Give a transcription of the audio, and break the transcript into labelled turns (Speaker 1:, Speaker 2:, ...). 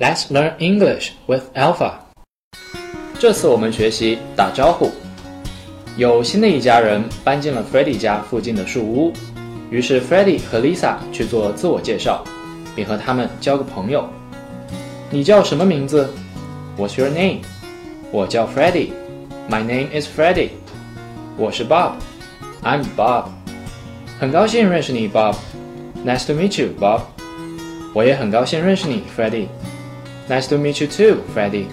Speaker 1: Let's learn English with Alpha。这次我们学习打招呼。有新的一家人搬进了 Freddie 家附近的树屋，于是 Freddie 和 Lisa 去做自我介绍，并和他们交个朋友。你叫什么名字？What's your name？我叫 Freddie。My name is Freddie。我是 Bob。I'm Bob。很高兴认识你，Bob。Nice to meet you, Bob。我也很高兴认识你，Freddie。Nice to meet you too, Freddie。